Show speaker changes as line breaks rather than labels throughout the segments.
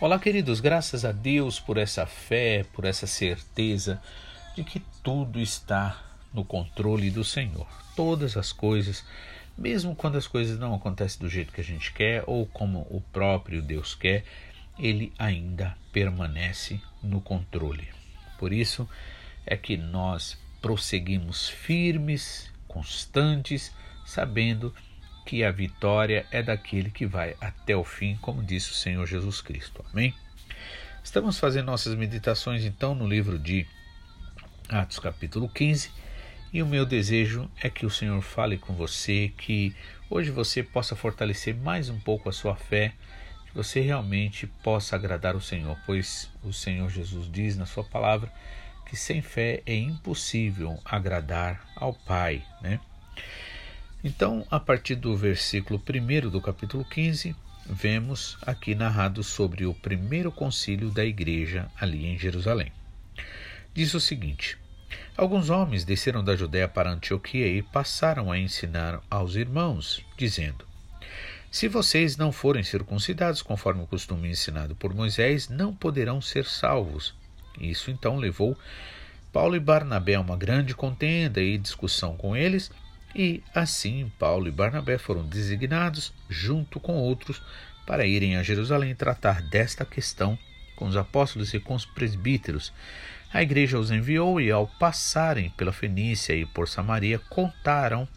Olá, queridos, graças a Deus por essa fé, por essa certeza de que tudo está no controle do Senhor. Todas as coisas, mesmo quando as coisas não acontecem do jeito que a gente quer ou como o próprio Deus quer, ele ainda permanece no controle. Por isso é que nós prosseguimos firmes, constantes, sabendo que que a vitória é daquele que vai até o fim, como disse o Senhor Jesus Cristo. Amém? Estamos fazendo nossas meditações então no livro de Atos, capítulo 15, e o meu desejo é que o Senhor fale com você, que hoje você possa fortalecer mais um pouco a sua fé, que você realmente possa agradar o Senhor, pois o Senhor Jesus diz na sua palavra que sem fé é impossível agradar ao Pai, né? Então, a partir do versículo 1 do capítulo 15, vemos aqui narrado sobre o primeiro concílio da igreja ali em Jerusalém. Diz o seguinte: Alguns homens desceram da Judéia para Antioquia e passaram a ensinar aos irmãos, dizendo: Se vocês não forem circuncidados conforme o costume ensinado por Moisés, não poderão ser salvos. Isso então levou Paulo e Barnabé a uma grande contenda e discussão com eles e assim Paulo e Barnabé foram designados, junto com outros, para irem a Jerusalém tratar desta questão com os apóstolos e com os presbíteros. A igreja os enviou e, ao passarem pela Fenícia e por Samaria, contaram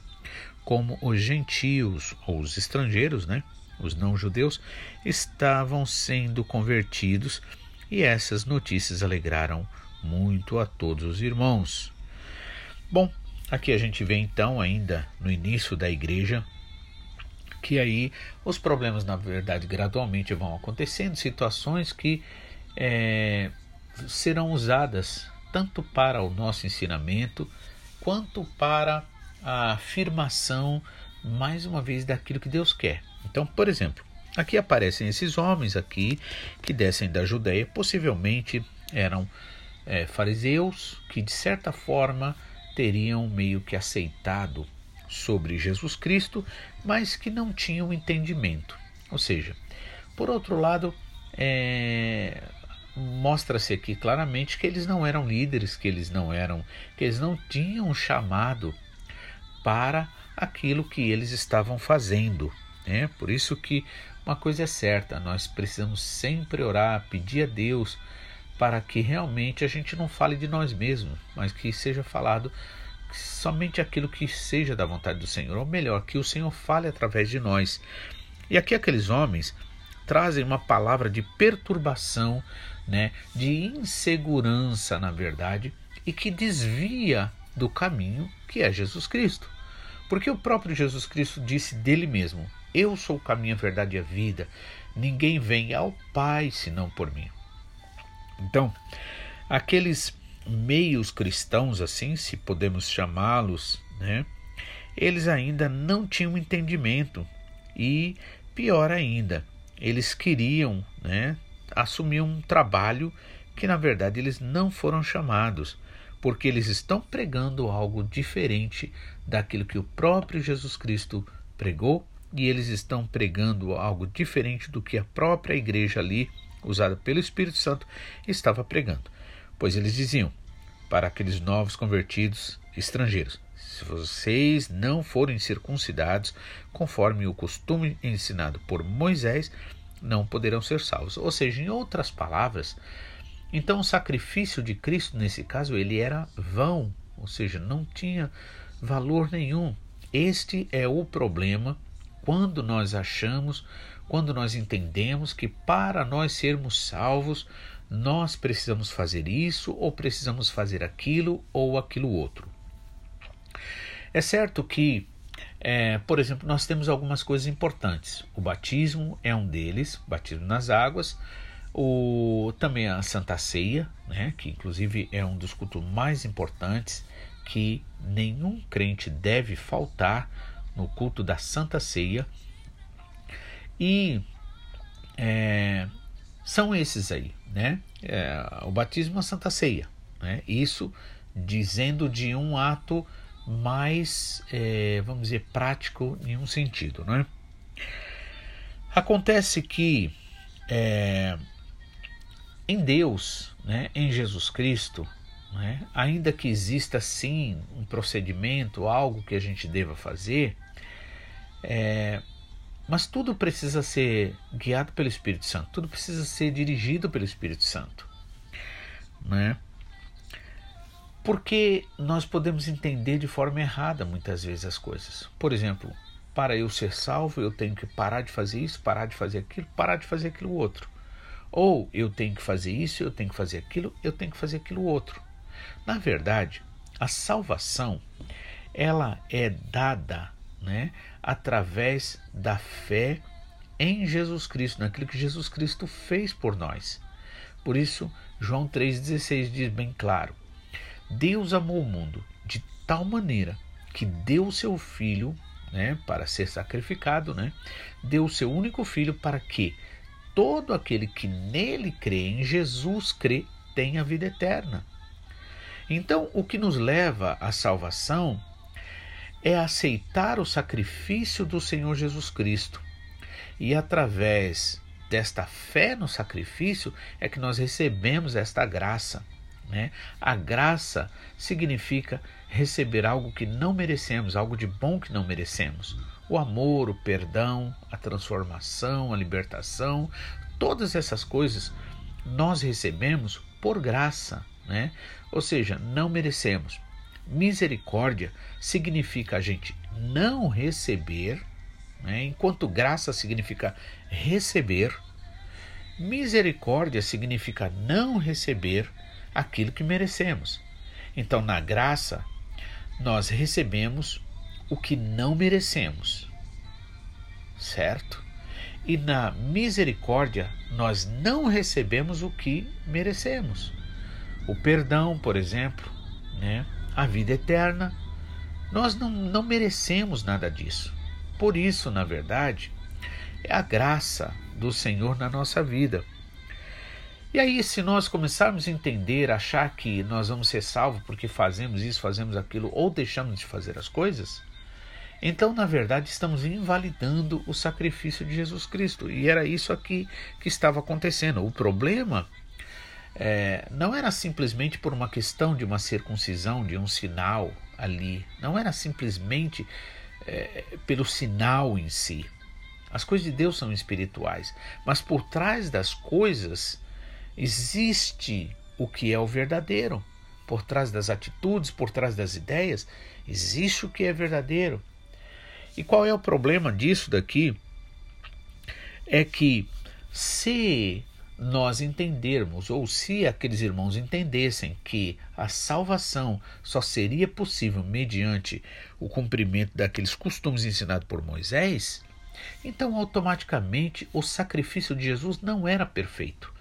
como os gentios, ou os estrangeiros, né, os não-judeus, estavam sendo convertidos, e essas notícias alegraram muito a todos os irmãos. Bom, Aqui a gente vê então, ainda no início da igreja, que aí os problemas, na verdade, gradualmente vão acontecendo, situações que é, serão usadas tanto para o nosso ensinamento quanto para a afirmação, mais uma vez, daquilo que Deus quer. Então, por exemplo, aqui aparecem esses homens aqui que descem da Judéia, possivelmente eram é, fariseus que de certa forma teriam meio que aceitado sobre Jesus Cristo, mas que não tinham entendimento. Ou seja, por outro lado, é, mostra-se aqui claramente que eles não eram líderes, que eles não eram, que eles não tinham chamado para aquilo que eles estavam fazendo. Né? Por isso que uma coisa é certa, nós precisamos sempre orar, pedir a Deus para que realmente a gente não fale de nós mesmos, mas que seja falado somente aquilo que seja da vontade do Senhor, ou melhor, que o Senhor fale através de nós. E aqui aqueles homens trazem uma palavra de perturbação, né, de insegurança, na verdade, e que desvia do caminho que é Jesus Cristo. Porque o próprio Jesus Cristo disse dele mesmo: Eu sou o caminho, a verdade e a vida. Ninguém vem ao Pai senão por mim. Então, aqueles meios cristãos, assim, se podemos chamá-los, né? Eles ainda não tinham entendimento e, pior ainda, eles queriam, né, assumir um trabalho que na verdade eles não foram chamados, porque eles estão pregando algo diferente daquilo que o próprio Jesus Cristo pregou e eles estão pregando algo diferente do que a própria igreja ali usada pelo Espírito Santo, estava pregando. Pois eles diziam para aqueles novos convertidos estrangeiros: se vocês não forem circuncidados conforme o costume ensinado por Moisés, não poderão ser salvos. Ou seja, em outras palavras, então o sacrifício de Cristo nesse caso ele era vão, ou seja, não tinha valor nenhum. Este é o problema quando nós achamos quando nós entendemos que para nós sermos salvos, nós precisamos fazer isso ou precisamos fazer aquilo ou aquilo outro. É certo que, é, por exemplo, nós temos algumas coisas importantes. O batismo é um deles, batismo nas águas, o, também a Santa Ceia, né, que inclusive é um dos cultos mais importantes que nenhum crente deve faltar no culto da Santa Ceia e é, são esses aí, né? É, o batismo a Santa Ceia, né? Isso dizendo de um ato mais, é, vamos dizer, prático em um sentido, né? Acontece que é, em Deus, né, em Jesus Cristo, né, ainda que exista sim um procedimento, algo que a gente deva fazer, é, mas tudo precisa ser guiado pelo Espírito Santo, tudo precisa ser dirigido pelo Espírito Santo. Né? Porque nós podemos entender de forma errada muitas vezes as coisas. Por exemplo, para eu ser salvo, eu tenho que parar de fazer isso, parar de fazer aquilo, parar de fazer aquilo outro. Ou eu tenho que fazer isso, eu tenho que fazer aquilo, eu tenho que fazer aquilo outro. Na verdade, a salvação ela é dada, né, através da fé em Jesus Cristo, naquilo que Jesus Cristo fez por nós. Por isso, João 3,16 diz bem claro: Deus amou o mundo de tal maneira que deu o seu filho né, para ser sacrificado, né, deu o seu único filho para que todo aquele que nele crê, em Jesus crê, tenha vida eterna. Então, o que nos leva à salvação é aceitar o sacrifício do Senhor Jesus Cristo. E através desta fé no sacrifício é que nós recebemos esta graça. Né? A graça significa receber algo que não merecemos, algo de bom que não merecemos. O amor, o perdão, a transformação, a libertação, todas essas coisas nós recebemos por graça, né? Ou seja, não merecemos. Misericórdia significa a gente não receber, né? enquanto graça significa receber. Misericórdia significa não receber aquilo que merecemos. Então, na graça, nós recebemos o que não merecemos, certo? E na misericórdia, nós não recebemos o que merecemos. O perdão, por exemplo, né? A vida eterna. Nós não, não merecemos nada disso. Por isso, na verdade, é a graça do Senhor na nossa vida. E aí, se nós começarmos a entender, achar que nós vamos ser salvos porque fazemos isso, fazemos aquilo, ou deixamos de fazer as coisas, então, na verdade, estamos invalidando o sacrifício de Jesus Cristo. E era isso aqui que estava acontecendo. O problema é, não era simplesmente por uma questão de uma circuncisão, de um sinal ali. Não era simplesmente é, pelo sinal em si. As coisas de Deus são espirituais. Mas por trás das coisas existe o que é o verdadeiro. Por trás das atitudes, por trás das ideias, existe o que é verdadeiro. E qual é o problema disso daqui? É que se nós entendermos, ou se aqueles irmãos entendessem que a salvação só seria possível mediante o cumprimento daqueles costumes ensinados por Moisés, então automaticamente o sacrifício de Jesus não era perfeito.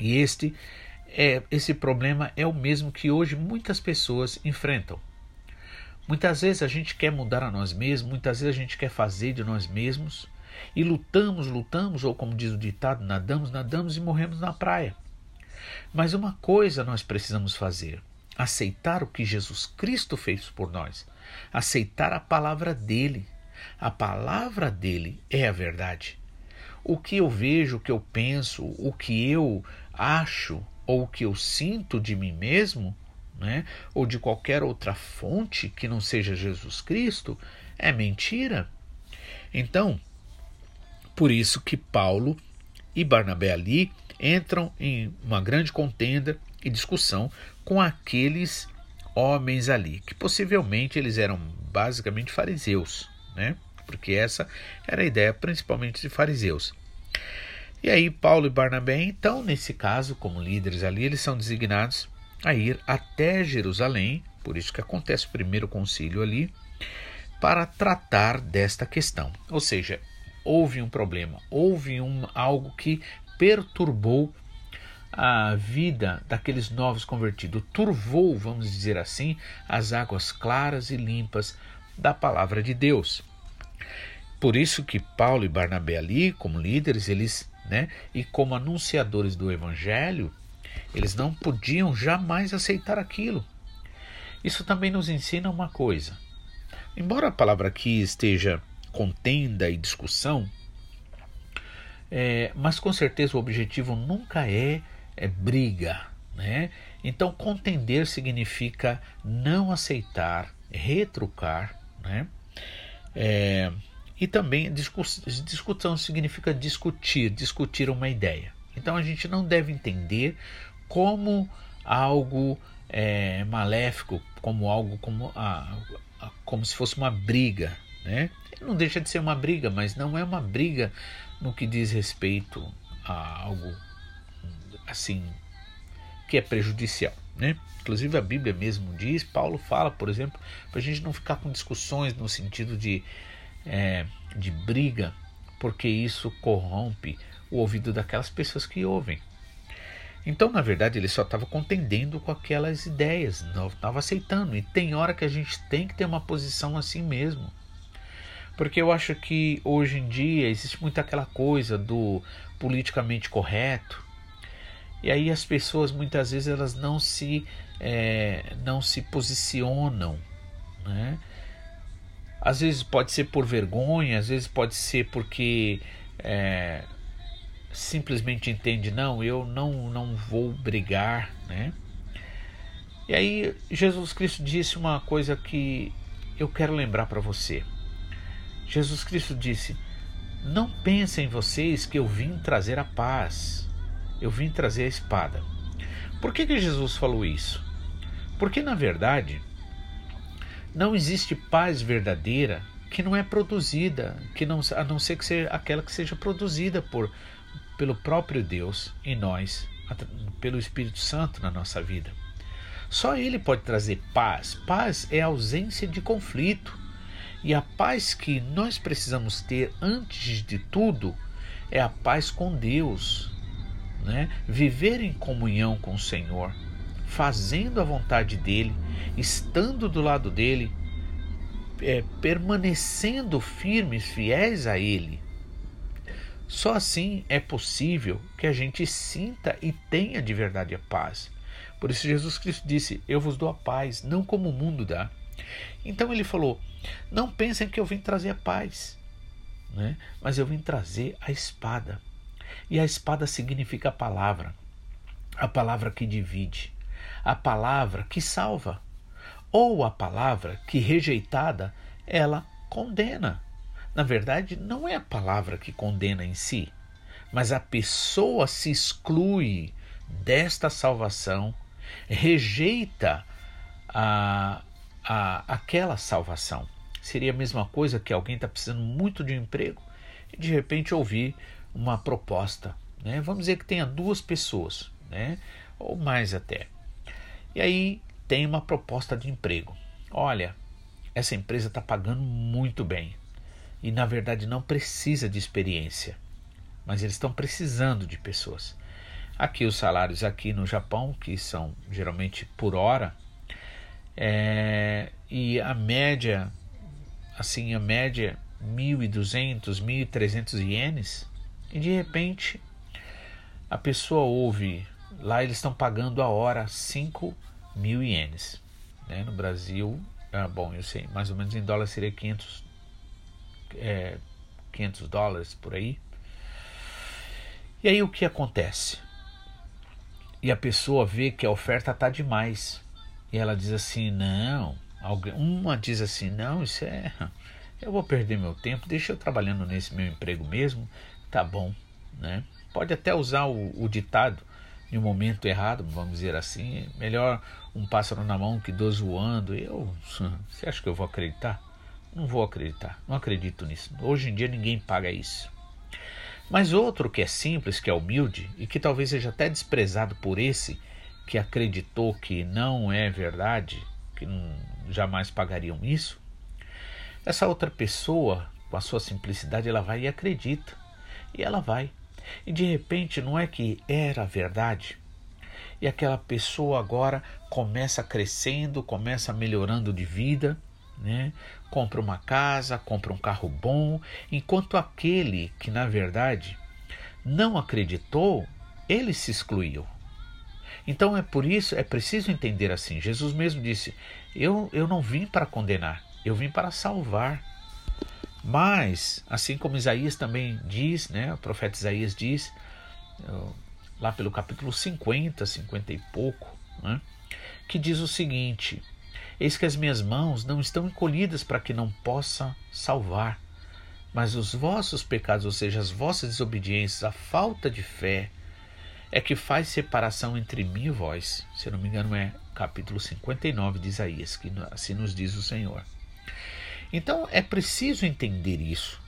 E este é esse problema é o mesmo que hoje muitas pessoas enfrentam. Muitas vezes a gente quer mudar a nós mesmos, muitas vezes a gente quer fazer de nós mesmos, e lutamos, lutamos, ou como diz o ditado, nadamos, nadamos e morremos na praia. Mas uma coisa nós precisamos fazer: aceitar o que Jesus Cristo fez por nós, aceitar a palavra dele. A palavra dele é a verdade. O que eu vejo, o que eu penso, o que eu acho ou o que eu sinto de mim mesmo, né, ou de qualquer outra fonte que não seja Jesus Cristo, é mentira. Então, por isso que Paulo e Barnabé ali entram em uma grande contenda e discussão com aqueles homens ali, que possivelmente eles eram basicamente fariseus, né? Porque essa era a ideia principalmente de fariseus. E aí Paulo e Barnabé, então, nesse caso, como líderes ali, eles são designados a ir até Jerusalém, por isso que acontece o primeiro concílio ali, para tratar desta questão. Ou seja, houve um problema, houve um, algo que perturbou a vida daqueles novos convertidos, turvou, vamos dizer assim, as águas claras e limpas da palavra de Deus. Por isso que Paulo e Barnabé ali, como líderes, eles, né, e como anunciadores do evangelho, eles não podiam jamais aceitar aquilo. Isso também nos ensina uma coisa. Embora a palavra aqui esteja contenda e discussão, É, mas com certeza o objetivo nunca é, é briga. Né? Então, contender significa não aceitar, retrucar. Né? É, e também discussão significa discutir, discutir uma ideia. Então a gente não deve entender como algo é, maléfico, como algo como, a, como se fosse uma briga. Né? Não deixa de ser uma briga, mas não é uma briga no que diz respeito a algo assim que é prejudicial. Né? Inclusive a Bíblia mesmo diz, Paulo fala, por exemplo, para a gente não ficar com discussões no sentido de, é, de briga, porque isso corrompe o ouvido daquelas pessoas que ouvem. Então, na verdade, ele só estava contendendo com aquelas ideias, não estava aceitando. E tem hora que a gente tem que ter uma posição assim mesmo. Porque eu acho que hoje em dia existe muito aquela coisa do politicamente correto. E aí as pessoas muitas vezes elas não se, é, não se posicionam. Né? Às vezes pode ser por vergonha, às vezes pode ser porque é, simplesmente entende, não, eu não, não vou brigar, né? E aí Jesus Cristo disse uma coisa que eu quero lembrar para você. Jesus Cristo disse: Não pensem vocês que eu vim trazer a paz, eu vim trazer a espada. Por que, que Jesus falou isso? Porque na verdade não existe paz verdadeira que não é produzida, que não, a não ser que seja aquela que seja produzida por pelo próprio Deus em nós, pelo Espírito Santo na nossa vida. Só Ele pode trazer paz. Paz é ausência de conflito. E a paz que nós precisamos ter antes de tudo é a paz com Deus. Né? Viver em comunhão com o Senhor, fazendo a vontade dEle, estando do lado dEle, é, permanecendo firmes, fiéis a Ele. Só assim é possível que a gente sinta e tenha de verdade a paz. Por isso Jesus Cristo disse: Eu vos dou a paz, não como o mundo dá. Então ele falou: Não pensem que eu vim trazer a paz, né? mas eu vim trazer a espada. E a espada significa a palavra, a palavra que divide, a palavra que salva, ou a palavra que rejeitada ela condena. Na verdade, não é a palavra que condena em si, mas a pessoa se exclui desta salvação, rejeita a, a, aquela salvação. Seria a mesma coisa que alguém está precisando muito de um emprego e de repente ouvir uma proposta. Né? Vamos dizer que tenha duas pessoas, né? ou mais até. E aí tem uma proposta de emprego. Olha, essa empresa está pagando muito bem e na verdade não precisa de experiência, mas eles estão precisando de pessoas. Aqui os salários aqui no Japão, que são geralmente por hora, é, e a média, assim, a média 1.200, 1.300 ienes, e de repente a pessoa ouve, lá eles estão pagando a hora 5 mil ienes. Né? No Brasil, ah, bom, eu sei, mais ou menos em dólar seria 500 é, 500 dólares por aí. E aí o que acontece? E a pessoa vê que a oferta está demais. E ela diz assim: não. Uma diz assim: não, isso é. Eu vou perder meu tempo, deixa eu trabalhando nesse meu emprego mesmo, tá bom. Né? Pode até usar o, o ditado em um momento errado, vamos dizer assim. Melhor um pássaro na mão que dois voando. Eu, você acha que eu vou acreditar? Não vou acreditar, não acredito nisso. Hoje em dia ninguém paga isso. Mas outro que é simples, que é humilde e que talvez seja até desprezado por esse que acreditou que não é verdade, que não, jamais pagariam isso, essa outra pessoa, com a sua simplicidade, ela vai e acredita. E ela vai. E de repente não é que era verdade. E aquela pessoa agora começa crescendo, começa melhorando de vida né? compra uma casa, compra um carro bom, enquanto aquele que na verdade não acreditou, ele se excluiu. Então é por isso, é preciso entender assim. Jesus mesmo disse: Eu, eu não vim para condenar, eu vim para salvar. Mas, assim como Isaías também diz, né, o profeta Isaías diz, lá pelo capítulo 50, 50 e pouco, né, que diz o seguinte: Eis que as minhas mãos não estão encolhidas para que não possa salvar, mas os vossos pecados, ou seja, as vossas desobediências, a falta de fé, é que faz separação entre mim e vós. Se não me engano, é capítulo 59 de Isaías, que assim nos diz o Senhor. Então é preciso entender isso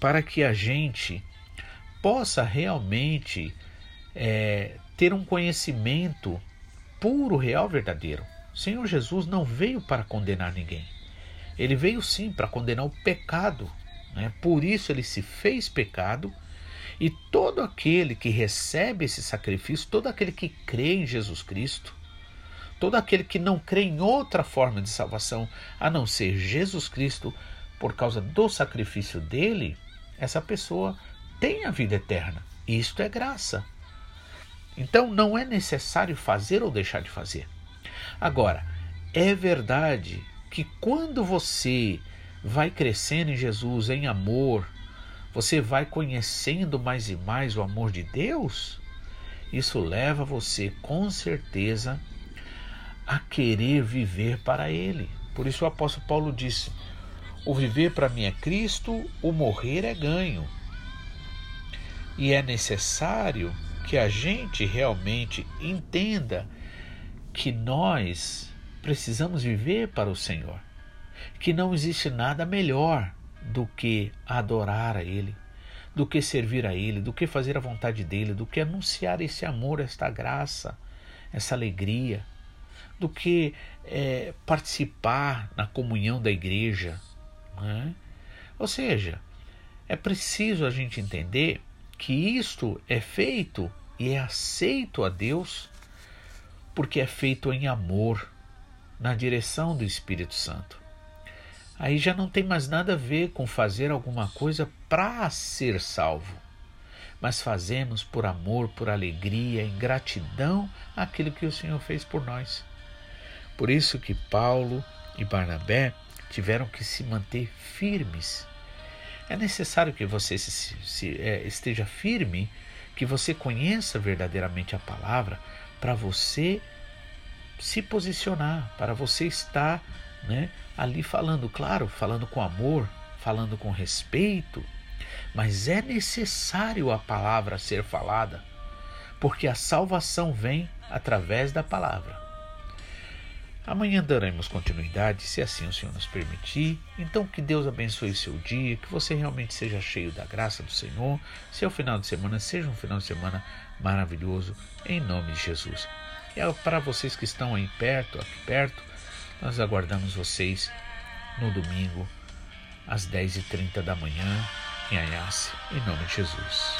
para que a gente possa realmente é, ter um conhecimento puro, real, verdadeiro. O Senhor Jesus não veio para condenar ninguém. Ele veio sim para condenar o pecado. Né? Por isso ele se fez pecado. E todo aquele que recebe esse sacrifício, todo aquele que crê em Jesus Cristo, todo aquele que não crê em outra forma de salvação a não ser Jesus Cristo, por causa do sacrifício dele, essa pessoa tem a vida eterna. Isto é graça. Então não é necessário fazer ou deixar de fazer. Agora, é verdade que quando você vai crescendo em Jesus, em amor, você vai conhecendo mais e mais o amor de Deus, isso leva você com certeza a querer viver para Ele. Por isso o apóstolo Paulo disse: O viver para mim é Cristo, o morrer é ganho. E é necessário que a gente realmente entenda que nós precisamos viver para o Senhor, que não existe nada melhor do que adorar a Ele, do que servir a Ele, do que fazer a vontade dEle, do que anunciar esse amor, esta graça, essa alegria, do que é, participar na comunhão da igreja. Né? Ou seja, é preciso a gente entender que isto é feito e é aceito a Deus porque é feito em amor, na direção do Espírito Santo. Aí já não tem mais nada a ver com fazer alguma coisa para ser salvo, mas fazemos por amor, por alegria, em gratidão àquilo que o Senhor fez por nós. Por isso que Paulo e Barnabé tiveram que se manter firmes. É necessário que você se, se, é, esteja firme que você conheça verdadeiramente a palavra para você se posicionar, para você estar né, ali falando, claro, falando com amor, falando com respeito, mas é necessário a palavra ser falada, porque a salvação vem através da palavra. Amanhã daremos continuidade, se assim o Senhor nos permitir. Então, que Deus abençoe seu dia, que você realmente seja cheio da graça do Senhor. Seu final de semana seja um final de semana maravilhoso, em nome de Jesus. E é para vocês que estão aí perto, aqui perto, nós aguardamos vocês no domingo, às 10h30 da manhã, em Ayase, em nome de Jesus.